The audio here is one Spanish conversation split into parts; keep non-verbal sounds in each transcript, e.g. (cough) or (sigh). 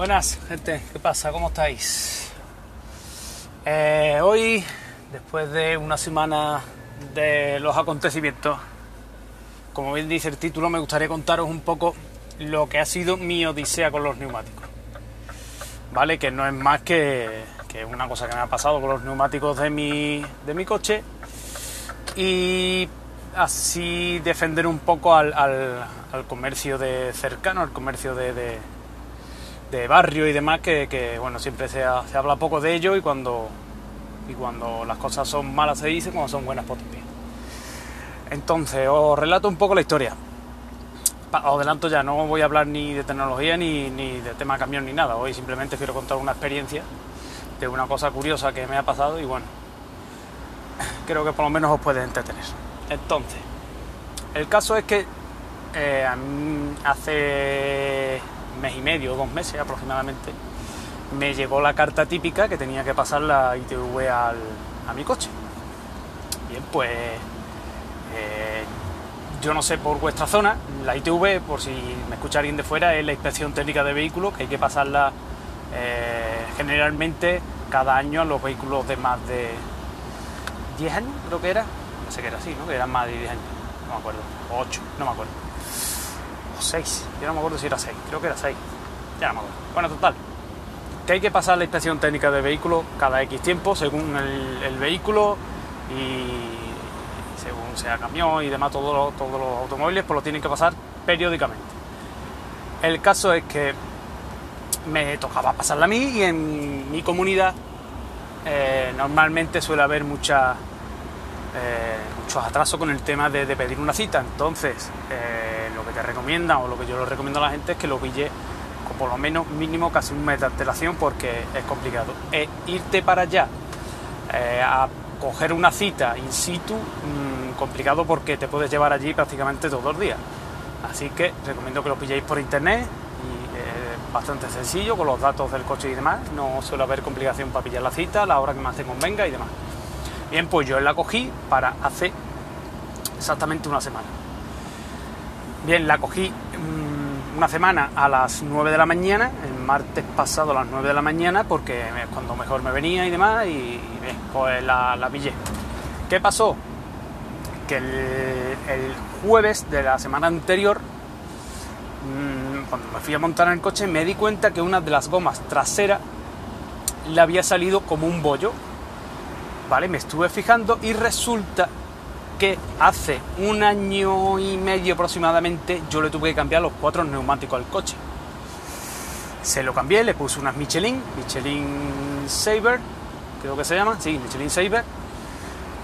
Buenas, gente, ¿qué pasa? ¿Cómo estáis? Eh, hoy, después de una semana de los acontecimientos, como bien dice el título, me gustaría contaros un poco lo que ha sido mi odisea con los neumáticos. ¿Vale? Que no es más que, una cosa que me ha pasado con los neumáticos de mi, de mi coche y así defender un poco al, al, comercio de cercano, al comercio de, de barrio y demás, que, que bueno, siempre se, ha, se, habla poco de ello y cuando, y cuando las cosas son malas se dice, cuando son buenas pues también. Entonces, os relato un poco la historia. Os adelanto ya, no voy a hablar ni de tecnología ni, ni de tema camión ni nada. Hoy simplemente quiero contar una experiencia de una cosa curiosa que me ha pasado y bueno, creo que por lo menos os puede entretener. Entonces, el caso es que eh, hace mes y medio, dos meses aproximadamente, me llegó la carta típica que tenía que pasar la ITV al, a mi coche. Bien, pues eh, yo no sé por vuestra zona, la ITV, por si me escucha alguien de fuera, es la inspección técnica de vehículos que hay que pasarla eh, generalmente cada año a los vehículos de más de 10 años, creo que era. No sé que era así, ¿no? Que eran más de 10 años, no me acuerdo. O 8, no me acuerdo. O 6, yo no me acuerdo si era 6, creo que era 6. Ya no me acuerdo. Bueno, total. Que hay que pasar la inspección técnica de vehículos cada X tiempo, según el, el vehículo y según sea camión y demás, todos los, todos los automóviles, pues lo tienen que pasar periódicamente. El caso es que me tocaba pasarla a mí y en mi comunidad eh, normalmente suele haber mucha, eh, muchos atrasos con el tema de, pedir una cita. Entonces, eh, lo que te recomienda o lo que yo le recomiendo a la gente es que lo pille con por lo menos mínimo casi un mes de antelación porque es complicado. E irte para allá a coger una cita in situ, mmm, complicado porque te puedes llevar allí prácticamente todos los días. Así que recomiendo que lo pilléis por internet y eh, bastante sencillo con los datos del coche y demás. No suele haber complicación para pillar la cita, la hora que más te convenga y demás. Bien, pues yo la cogí para hace exactamente una semana. Bien, la cogí mmm, una semana a las 9 de la mañana, el martes pasado a las 9 de la mañana, porque es cuando mejor me venía y demás, y, bien, pues la, la pillé. ¿Qué pasó? Que el, jueves de la semana anterior, mmm, cuando me fui a montar en el coche, me di cuenta que una de las gomas traseras le había salido como un bollo. ¿Vale? Me estuve fijando y resulta que hace un año y medio aproximadamente yo le tuve que cambiar los cuatro neumáticos al coche. Se lo cambié, le puse unas Michelin, Michelin Saber, creo que se llama, sí, Michelin Saber.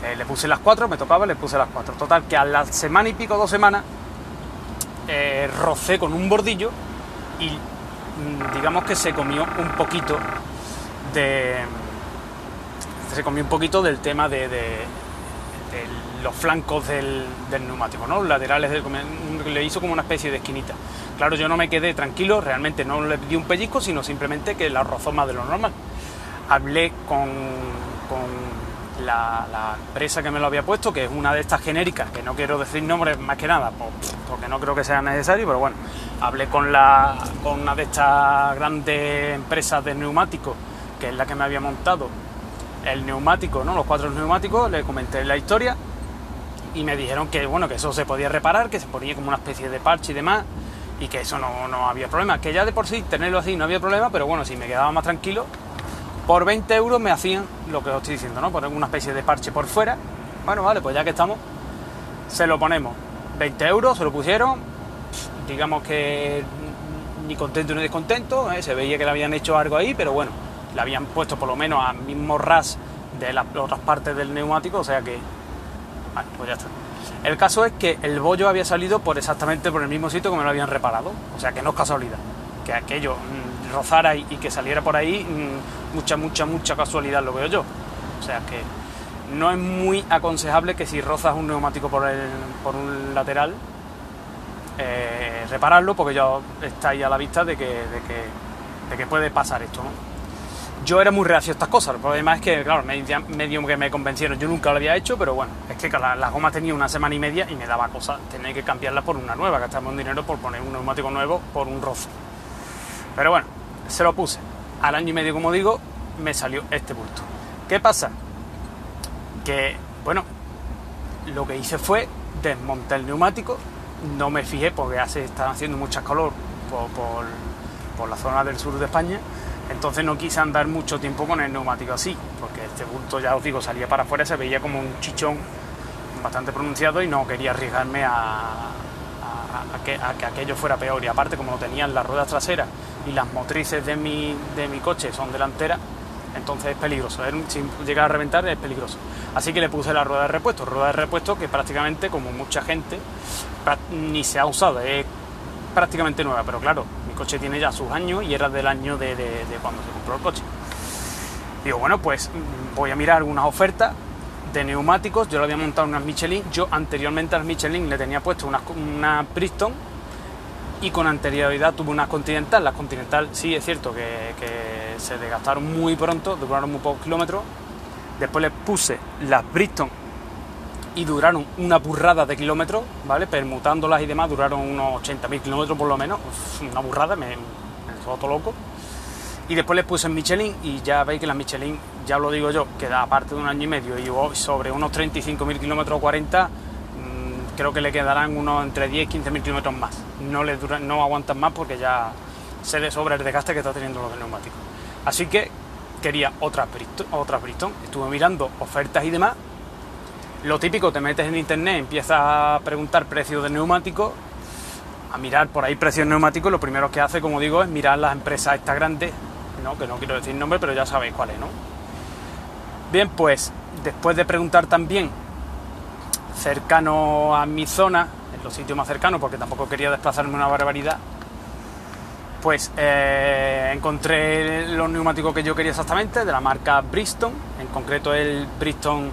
Eh, le puse las cuatro, me tocaba, le puse las cuatro. Total, que a la semana y pico, dos semanas, eh, rocé con un bordillo y mm, digamos que se comió un poquito de. Se comió un poquito del tema de, los flancos del, neumático, ¿no? Laterales del, le hizo como una especie de esquinita. Claro, yo no me quedé tranquilo, realmente no le di un pellizco, sino simplemente que la rozó más de lo normal. Hablé con, la, empresa que me lo había puesto, que es una de estas genéricas, que no quiero decir nombres más que nada, porque no creo que sea necesario, pero bueno, hablé con, con una de estas grandes empresas de neumáticos, que es la que me había montado el neumático, ¿no? los cuatro neumáticos, le comenté la historia y me dijeron que bueno, que eso se podía reparar, que se ponía como una especie de parche y demás, y que eso no, no había problema, que ya de por sí tenerlo así no había problema, pero bueno, si me quedaba más tranquilo, por 20 euros me hacían lo que os estoy diciendo, ¿no? Poner una especie de parche por fuera. Bueno, vale, pues ya que estamos, se lo ponemos. 20 euros, se lo pusieron, digamos que ni contento ni descontento, ¿eh? se veía que le habían hecho algo ahí, pero bueno, le habían puesto por lo menos al mismo ras de las otras partes del neumático, o sea que, vale, pues ya está. El caso es que el bollo había salido por exactamente por el mismo sitio que me lo habían reparado, o sea que no es casualidad, que aquello mmm, rozara y, que saliera por ahí, mmm, mucha, mucha, mucha casualidad lo veo yo. O sea que no es muy aconsejable que si rozas un neumático por, el, por un lateral, eh, repararlo porque ya está ahí a la vista de que, de que, de que puede pasar esto, ¿no? Yo era muy reacio a estas cosas. El problema es que, claro, medio, que me convencieron. Yo nunca lo había hecho, pero bueno, es que las la gomas tenía una semana y media y me daba cosa tener que cambiarlas por una nueva, gastarme un dinero por poner un neumático nuevo por un roce. Pero bueno, se lo puse. Al año y medio, como digo, me salió este bulto. ¿Qué pasa? Que, bueno, lo que hice fue desmontar el neumático, no me fijé porque hace, estaba haciendo mucha calor por, la zona del sur de España, entonces no quise andar mucho tiempo con el neumático así, porque este bulto, ya os digo, salía para afuera, se veía como un chichón bastante pronunciado y no quería arriesgarme a, que, aquello fuera peor. Y aparte, como no tenían las ruedas traseras y las motrices de mi, coche son delanteras, entonces es peligroso. Si llega a reventar es peligroso. Así que le puse la rueda de repuesto, rueda de repuesto que prácticamente, como mucha gente, ni se ha usado, es prácticamente nueva, pero claro, coche tiene ya sus años y era del año de, cuando se compró el coche. Digo, bueno, pues mm, voy a mirar unas ofertas de neumáticos, yo lo había montado unas Michelin, yo anteriormente a las Michelin le tenía puesto una, una Bristol y con anterioridad tuve una Continental. Las Continental sí es cierto que, se desgastaron muy pronto, duraron muy pocos kilómetros. Después les puse las Bristol y duraron una burrada de kilómetros, ¿vale? Permutándolas y demás, duraron unos 80.000 kilómetros por lo menos. una burrada, me, me todo loco. Y después les puse en Michelin y ya veis que las Michelin, ya lo digo yo, que da aparte de un año y medio y sobre unos 35.000 kilómetros o 40 creo que le quedarán unos entre 10 y 15 mil kilómetros más. No, le duran, no aguantan más porque ya se le sobra el desgaste que está teniendo los neumáticos. Así que quería otras Bristol, otras Bristol. Estuve mirando ofertas y demás. Lo típico, te metes en internet, empiezas a preguntar precios de neumáticos, a mirar por ahí precios neumáticos. Lo primero que hace, como digo, es mirar las empresas estas grandes, que no quiero decir nombre, pero ya sabéis cuáles, ¿no? Bien, pues después de preguntar también cercano a mi zona, en los sitios más cercanos, porque tampoco quería desplazarme una barbaridad, pues eh, encontré los neumáticos que yo quería exactamente, de la marca Bristol, en concreto el Bristol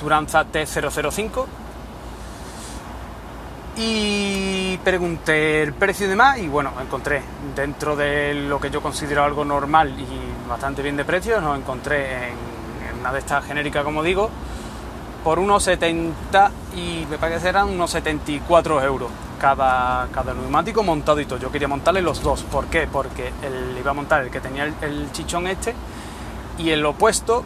Turanza T005. Y pregunté el precio y demás, y bueno, encontré dentro de lo que yo considero algo normal y bastante bien de precio, nos encontré en, una de estas genéricas, como digo, por unos 70 y me parece eran unos 74 euros cada, cada neumático montado y todo. Yo quería montarle los dos. ¿Por qué? Porque iba a montar el que tenía el, chichón este y el opuesto,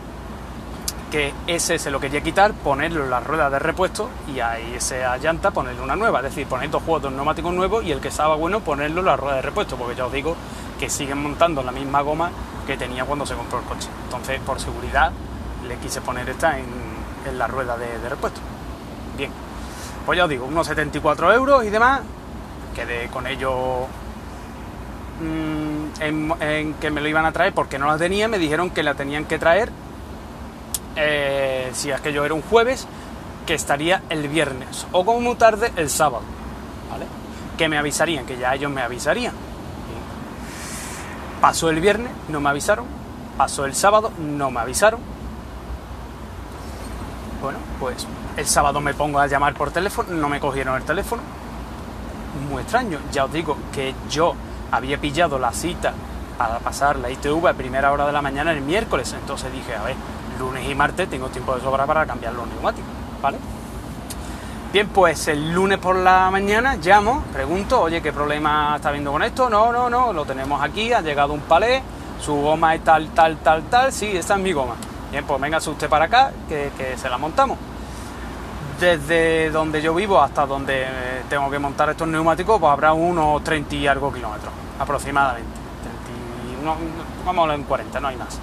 que ese se lo quería quitar, ponerlo en la rueda de repuesto y ahí esa llanta ponerle una nueva. Es decir, poner dos juegos de neumáticos nuevos y el que estaba bueno ponerlo en la rueda de repuesto, porque ya os digo que siguen montando la misma goma que tenía cuando se compró el coche. Entonces, por seguridad, le quise poner esta en en la rueda de, repuesto. Bien, pues ya os digo, unos 74 euros y demás, quedé con ello mm, en, que me lo iban a traer porque no la tenía, me dijeron que la tenían que traer, eh, si yo era un jueves, que estaría el viernes o como muy tarde el sábado, ¿vale? Que me avisarían, que ya ellos me avisarían. Pasó el viernes, no me avisaron, pasó el sábado, no me avisaron, bueno, pues el sábado me pongo a llamar por teléfono, no me cogieron el teléfono. Muy extraño, ya os digo que yo había pillado la cita para pasar la ITV a primera hora de la mañana el miércoles, entonces dije, a ver, lunes y martes tengo tiempo de sobra para cambiar los neumáticos, ¿vale? Bien, pues el lunes por la mañana llamo, pregunto, oye, ¿qué problema está habiendo con esto? No, no, no, lo tenemos aquí, ha llegado un palé, su goma es tal, tal, tal, tal, sí, esta es mi goma. Bien, pues venga usted para acá, que, se la montamos. Desde donde yo vivo hasta donde tengo que montar estos neumáticos, pues habrá unos 30 y algo kilómetros, aproximadamente. 30 vamos en 40, no hay más.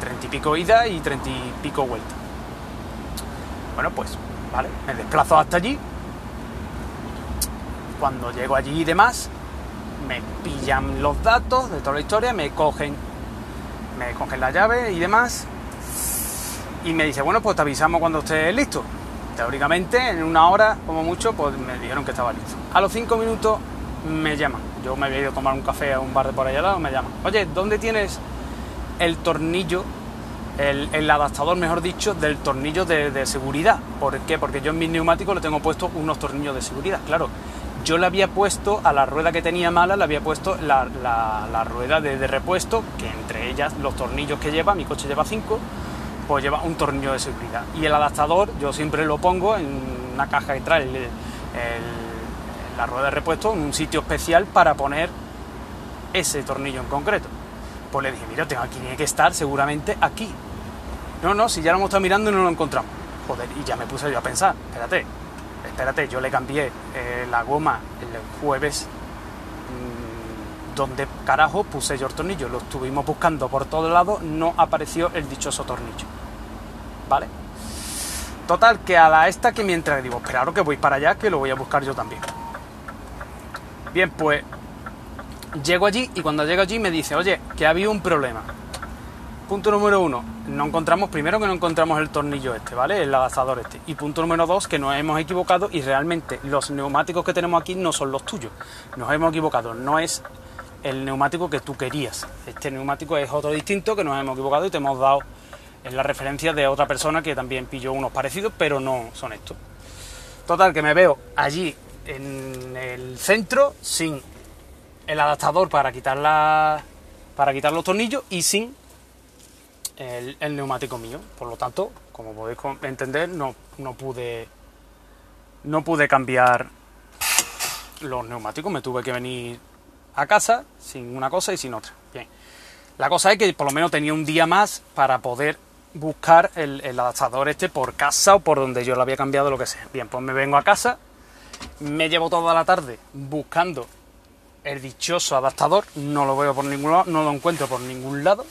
30 eh, y pico ida y 30 y pico vuelta. Bueno, pues, vale, me desplazo hasta allí. Cuando llego allí y demás, me pillan los datos de toda la historia, me cogen me cogen la llave y demás. Y me dice, bueno, pues te avisamos cuando estés listo. Teóricamente, en una hora, como mucho, pues me dijeron que estaba listo. A los cinco minutos me llaman. Yo me había ido a tomar un café a un bar de por allá al lado, me llaman. Oye, ¿dónde tienes el tornillo, el, adaptador, mejor dicho, del tornillo de, seguridad? ¿Por qué? Porque yo en mis neumáticos le tengo puesto unos tornillos de seguridad. Claro, yo le había puesto a la rueda que tenía mala, le había puesto la, rueda de, repuesto, que entre ellas los tornillos que lleva, mi coche lleva 5, pues lleva un tornillo de seguridad. Y el adaptador yo siempre lo pongo en una caja que trae la rueda de repuesto, en un sitio especial para poner ese tornillo en concreto. Le dije, mira, tengo aquí, tiene que estar seguramente aquí. No, no, si ya lo hemos estado mirando y no lo encontramos. Joder, y ya me puse yo a pensar, espérate, espérate, yo le cambié eh, la goma el jueves mm, donde carajo puse yo el tornillo, lo estuvimos buscando por todos lados, no apareció el dichoso tornillo. ¿Vale? Total, que a la esta que mientras digo, claro que voy para allá, que lo voy a buscar yo también. Bien, pues llego allí y cuando llego allí me dice, oye, que había un problema. Punto número uno, no encontramos, primero que no encontramos el tornillo este, ¿vale? El adaptador este. Y punto número dos, que nos hemos equivocado y realmente los neumáticos que tenemos aquí no son los tuyos. Nos hemos equivocado, no es el neumático que tú querías. Este neumático es otro distinto que nos hemos equivocado y te hemos dado la referencia de otra persona que también pilló unos parecidos, pero no son estos. Total, que me veo allí en el centro sin el adaptador para quitar, la, para quitar los tornillos y sin el, neumático mío. Por lo tanto, como podéis entender, no, no, pude, no pude cambiar los neumáticos. Me tuve que venir a casa sin una cosa y sin otra. Bien. La cosa es que por lo menos tenía un día más para poder buscar el, el, adaptador este por casa o por donde yo lo había cambiado, lo que sea. Bien, pues me vengo a casa, me llevo toda la tarde buscando el dichoso adaptador, no lo veo por ningún lado, no lo encuentro por ningún lado.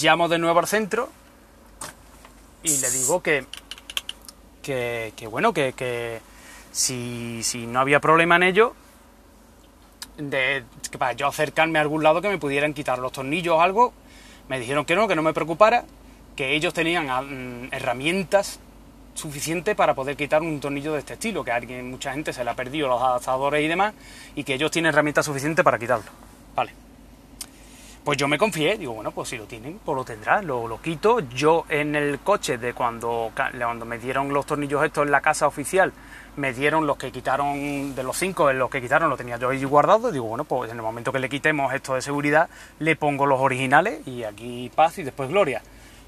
Llamo de nuevo al centro y le digo que, que, bueno, que, que si, si, no había problema en ello, de, que para yo acercarme a algún lado que me pudieran quitar los tornillos o algo, me dijeron que no, que no me preocupara, que ellos tenían mm, herramientas suficientes para poder quitar un tornillo de este estilo, que a alguien, mucha gente se le ha perdido los adaptadores y demás, y que ellos tienen herramientas suficientes para quitarlo. Vale. Pues yo me confié, digo, bueno, pues si lo tienen, pues lo tendrá, lo, lo quito. Yo en el coche de cuando, cuando me dieron los tornillos estos en la casa oficial, me dieron los que quitaron, de los cinco, los que quitaron lo tenía yo ahí guardado. Digo, bueno, pues en el momento que le quitemos esto de seguridad, le pongo los originales y aquí paz y después gloria,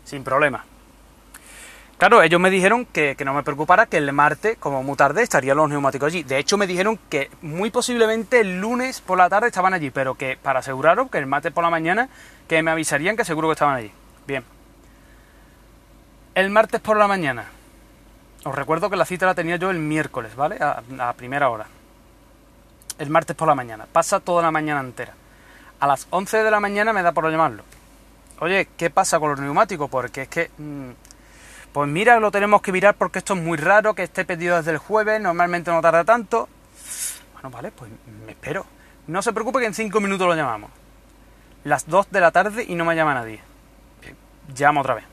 sin problema. Claro, ellos me dijeron que, no me preocupara, que el martes, como muy tarde, estarían los neumáticos allí. De hecho, me dijeron que muy posiblemente el lunes por la tarde estaban allí, pero que para aseguraros que el martes por la mañana, que me avisarían que seguro que estaban allí. Bien. El martes por la mañana. Os recuerdo que la cita la tenía yo el miércoles, ¿vale? A, a primera hora. El martes por la mañana. Pasa toda la mañana entera. A las 11 de la mañana me da por llamarlo. Oye, ¿qué pasa con los neumáticos? Porque es que... Mm, pues mira, lo tenemos que mirar porque esto es muy raro, que esté pedido desde el jueves, normalmente no tarda tanto. Bueno, vale, pues me espero. No se preocupe que en cinco minutos lo llamamos. Las 2 de la tarde y no me llama nadie. Llamo otra vez.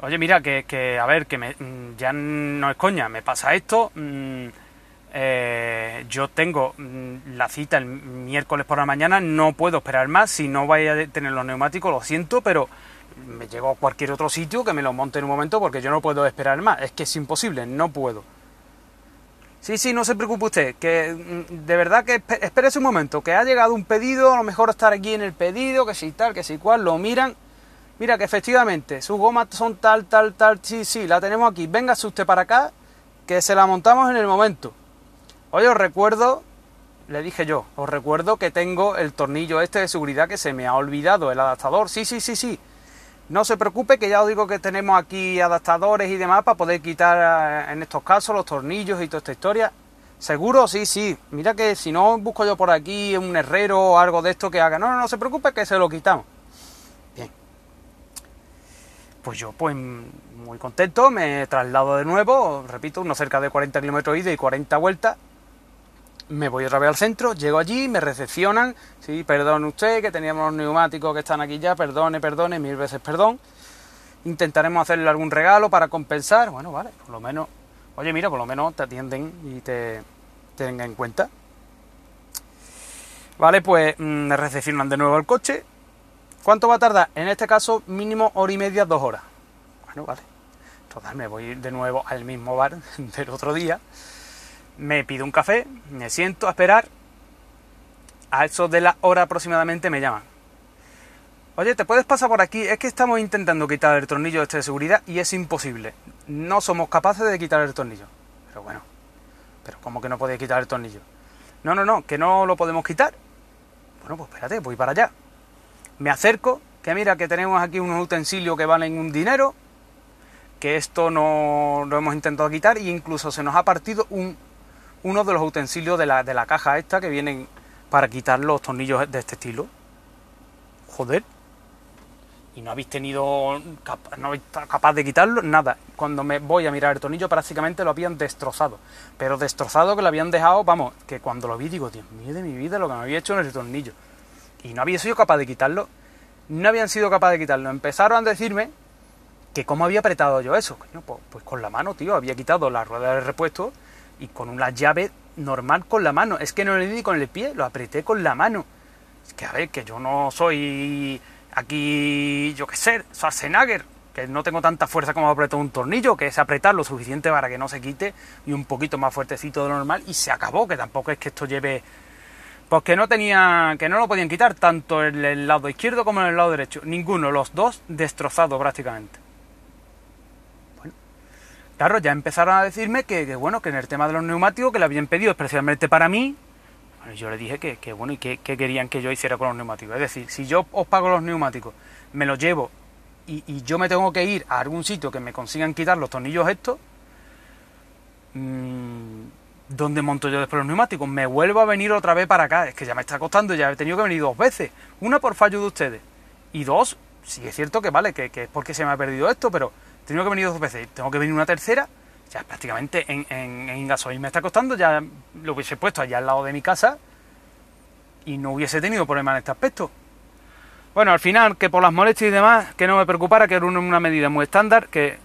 Oye, mira, que, a ver, que me, mm, ya no es coña, me pasa esto. Mm, eh, yo tengo mm, la cita el miércoles por la mañana, no puedo esperar más. Si no vaya a tener los neumáticos, lo siento, pero me llego a cualquier otro sitio que me lo monte en un momento porque yo no puedo esperar más. Es que es imposible, no puedo. Sí, sí, no se preocupe usted, que mm, de verdad que espérese un momento, que ha llegado un pedido, a lo mejor estar aquí en el pedido, que si tal, que si cual, lo miran. Mira que efectivamente, sus gomas son tal, tal, tal, sí, sí, la tenemos aquí. Véngase usted para acá, que se la montamos en el momento. Oye, os recuerdo, le dije yo, os recuerdo que tengo el tornillo este de seguridad que se me ha olvidado, el adaptador. Sí, sí, sí, sí. No se preocupe que ya os digo que tenemos aquí adaptadores y demás para poder quitar eh, en estos casos los tornillos y toda esta historia. ¿Seguro? Sí, sí. Mira que si no busco yo por aquí un herrero o algo de esto que haga. No, no, no se preocupe que se lo quitamos. Bien. Pues yo, pues muy contento, me traslado de nuevo, repito, unos cerca de 40 kilómetros ida y 40 vueltas me voy otra vez al centro, llego allí, me recepcionan, sí, perdone usted, que teníamos los neumáticos que están aquí ya, perdone, perdone, mil veces perdón. Intentaremos hacerle algún regalo para compensar. Bueno, vale, por lo menos, oye, mira, por lo menos te atienden y te, tengan en cuenta. Vale, pues mm, me recepcionan de nuevo el coche. ¿Cuánto va a tardar? En este caso, mínimo hora y media, dos horas. Bueno, vale. Total, me voy de nuevo al mismo bar (laughs) del otro día me pido un café, me siento a esperar. A eso de la hora aproximadamente me llaman. Oye, ¿te puedes pasar por aquí? Es que estamos intentando quitar el tornillo este de seguridad y es imposible. No somos capaces de quitar el tornillo. Pero bueno, pero ¿cómo que no podéis quitar el tornillo? No, no, no, que no lo podemos quitar. Bueno, pues espérate, voy para allá. Me acerco, que mira que tenemos aquí unos utensilios que valen un dinero, que esto no lo hemos intentado quitar e incluso se nos ha partido un, uno de los utensilios de la, de la caja esta que vienen para quitar los tornillos de este estilo. Joder. Y no habéis tenido. no habéis capaz de quitarlo, nada. Cuando me voy a mirar el tornillo, prácticamente lo habían destrozado. Pero destrozado que lo habían dejado, vamos, que cuando lo vi digo, Dios mío de mi vida, lo que me había hecho en el tornillo. Y no había sido capaz de quitarlo. No habían sido capaz de quitarlo. Empezaron a decirme que cómo había apretado yo eso. Pues, pues, con la mano, tío. Había quitado la rueda de repuesto y con una llave normal con la mano. Es que no le di con el pie, lo apreté con la mano. Es que a ver, que yo no soy aquí, yo qué sé, Schwarzenegger, que no tengo tanta fuerza como apretar un tornillo, que es apretar lo suficiente para que no se quite y un poquito más fuertecito de lo normal y se acabó, que tampoco es que esto lleve pues que no tenía que no lo podían quitar tanto en el lado izquierdo como en el lado derecho, ninguno, los dos destrozados prácticamente. Claro, ya empezaron a decirme que, bueno, que en el tema de los neumáticos, que le habían pedido especialmente para mí, yo le dije que, bueno, y qué querían que yo hiciera con los neumáticos. Es decir, si yo os pago los neumáticos, me los llevo y, yo me tengo que ir a algún sitio que me consigan quitar los tornillos estos, mmm, ¿dónde monto yo después los neumáticos? Me vuelvo a venir otra vez para acá. Es que ya me está costando, ya he tenido que venir dos veces. Una por fallo de ustedes. Y dos, sí es cierto que vale, que, que es porque se me ha perdido esto, pero tengo que venir dos veces, tengo que venir una tercera, ya prácticamente en, en, gasoil me está costando, ya lo hubiese puesto allá al lado de mi casa y no hubiese tenido problema en este aspecto. Bueno, al final, que por las molestias y demás, que no me preocupara, que era una medida muy estándar, que,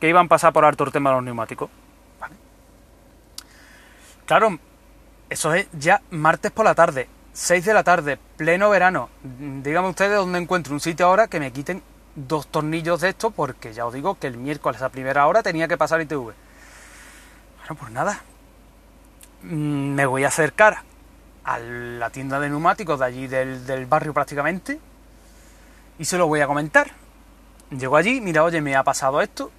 que iban a pasar por alto el tema de los neumáticos. Claro, eso es ya martes por la tarde, 6 de la tarde, pleno verano. Díganme ustedes dónde encuentro un sitio ahora que me quiten dos tornillos de esto porque ya os digo que el miércoles a primera hora tenía que pasar ITV. Bueno, pues nada. Mm, me voy a acercar a la tienda de neumáticos de allí del, barrio prácticamente y se lo voy a comentar. Llego allí, mira, oye, me ha pasado esto,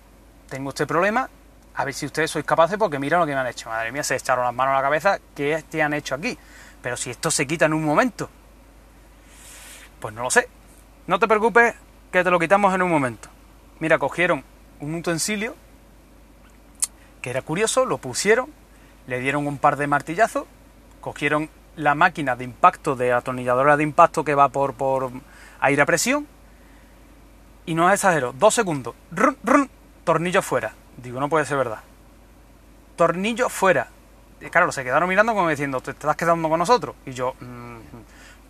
tengo este problema, a ver si ustedes sois capaces porque mira lo que me han hecho. Madre mía, se echaron las manos a la cabeza, ¿qué te han hecho aquí? Pero si esto se quita en un momento, pues no lo sé. No te preocupes, que te lo quitamos en un momento. Mira, cogieron un utensilio que era curioso, lo pusieron, le dieron un par de martillazos, cogieron la máquina de impacto de atornilladora de impacto que va por, por aire a presión y no es exagero, dos segundos, tornillo fuera. Digo, no puede ser verdad. Tornillo fuera. Claro, se quedaron mirando como diciendo, te estás quedando con nosotros. Y yo, mm,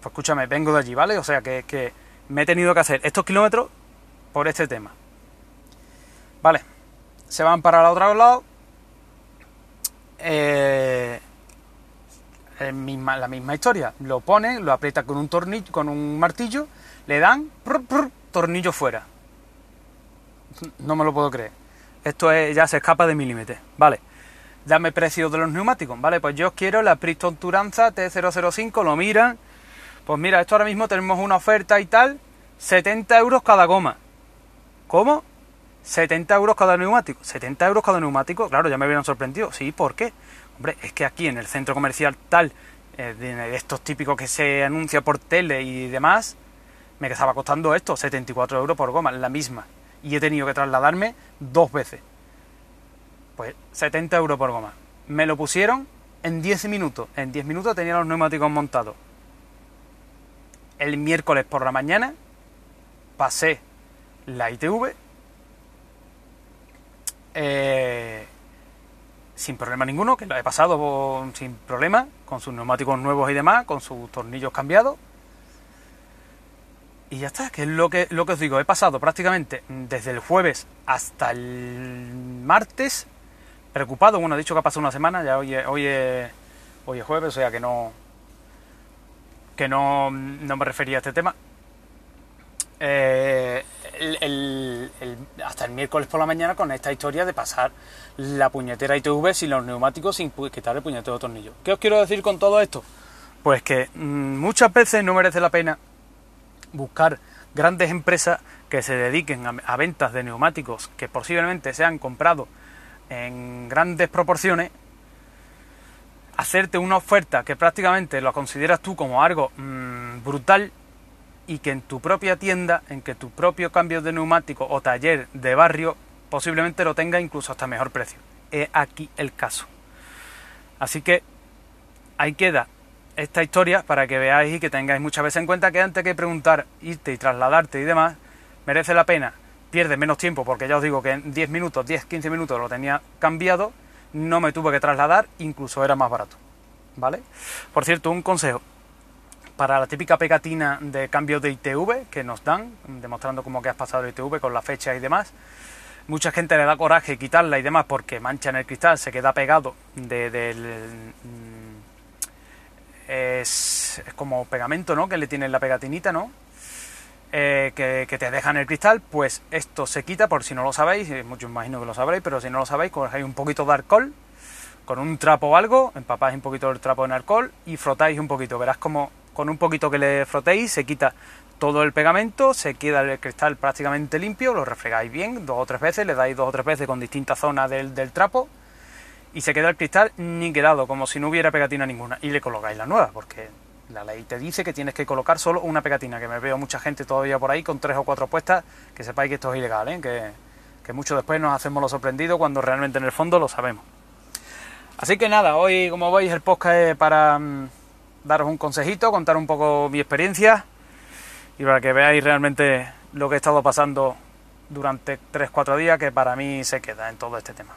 pues escúchame, vengo de allí, ¿vale? O sea que, que me he tenido que hacer estos kilómetros por este tema. Vale, se van para el otro lado. Eh, la misma historia. Lo pone, lo aprieta con un tornillo, con un martillo, le dan tornillo fuera. No me lo puedo creer. Esto es, ya se escapa de milímetros. Vale. Dame precio de los neumáticos. Vale, pues yo quiero la Priston Turanza T005, lo miran pues mira, esto ahora mismo tenemos una oferta y tal, 70 euros cada goma. ¿Cómo? 70 euros cada neumático. 70 euros cada neumático, claro, ya me hubieran sorprendido. Sí, ¿por qué? Hombre, es que aquí en el centro comercial tal, eh, de estos típicos que se anuncia por tele y demás, me estaba costando esto, 74 euros por goma, la misma. Y he tenido que trasladarme dos veces. Pues 70 euros por goma. Me lo pusieron en 10 minutos. En 10 minutos tenía los neumáticos montados el miércoles por la mañana pasé la ITV eh, sin problema ninguno, que lo he pasado sin problema, con sus neumáticos nuevos y demás, con sus tornillos cambiados. Y ya está, que es lo que, lo que os digo, he pasado prácticamente desde el jueves hasta el martes preocupado, bueno, he dicho que ha pasado una semana, ya hoy hoy hoy es jueves, o sea que no, que no, me refería a este tema. Eh, hasta el miércoles por la mañana con esta historia de pasar la puñetera ITV sin los neumáticos sin quitar el puñetero tornillo. ¿Qué os quiero decir con todo esto? Pues que mm, muchas veces no merece la pena buscar grandes empresas que se dediquen a, ventas de neumáticos que posiblemente sean comprados en grandes proporciones hacerte una oferta que prácticamente lo consideras tú como algo mmm, brutal y que en tu propia tienda, en que tu propio cambio de neumático o taller de barrio posiblemente lo tenga incluso hasta mejor precio. Es aquí el caso. Así que ahí queda esta historia para que veáis y que tengáis muchas veces en cuenta que antes que preguntar, irte y trasladarte y demás, merece la pena, pierdes menos tiempo porque ya os digo que en 10 minutos, 10, 15 minutos lo tenía cambiado, no me tuve que trasladar, incluso era más barato. ¿Vale? Por cierto, un consejo, para la típica pegatina de cambio de ITV que nos dan, demostrando cómo que has pasado el ITV con la fecha y demás. Mucha gente le da coraje quitarla y demás porque mancha en el cristal, se queda pegado de, del... Mm, es, como pegamento, ¿no? Que le tiene la pegatinita, ¿no? Eh, que, te deja en el cristal, pues esto se quita, por si no lo sabéis, muchos imagino que lo sabréis, pero si no lo sabéis, cogéis un poquito de alcohol, con un trapo o algo, empapáis un poquito el trapo en alcohol y frotáis un poquito, verás como con un poquito que le frotéis se quita todo el pegamento, se queda el cristal prácticamente limpio, lo refregáis bien dos o tres veces, le dais dos o tres veces con distintas zonas del, trapo y se queda el cristal niquelado, como si no hubiera pegatina ninguna, y le colocáis la nueva, porque la ley te dice que tienes que colocar solo una pegatina, que me veo mucha gente todavía por ahí con tres o cuatro puestas, que sepáis que esto es ilegal, ¿eh? que, mucho después nos hacemos los sorprendidos cuando realmente en el fondo lo sabemos. Así que nada, hoy como veis el podcast es para... Mm, daros un consejito, contar un poco mi experiencia y para que veáis realmente lo que he estado pasando durante 3-4 días que para mí se queda en todo este tema.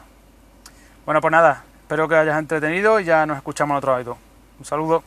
Bueno, pues nada, espero que hayas entretenido y ya nos escuchamos en otro audio. Un saludo.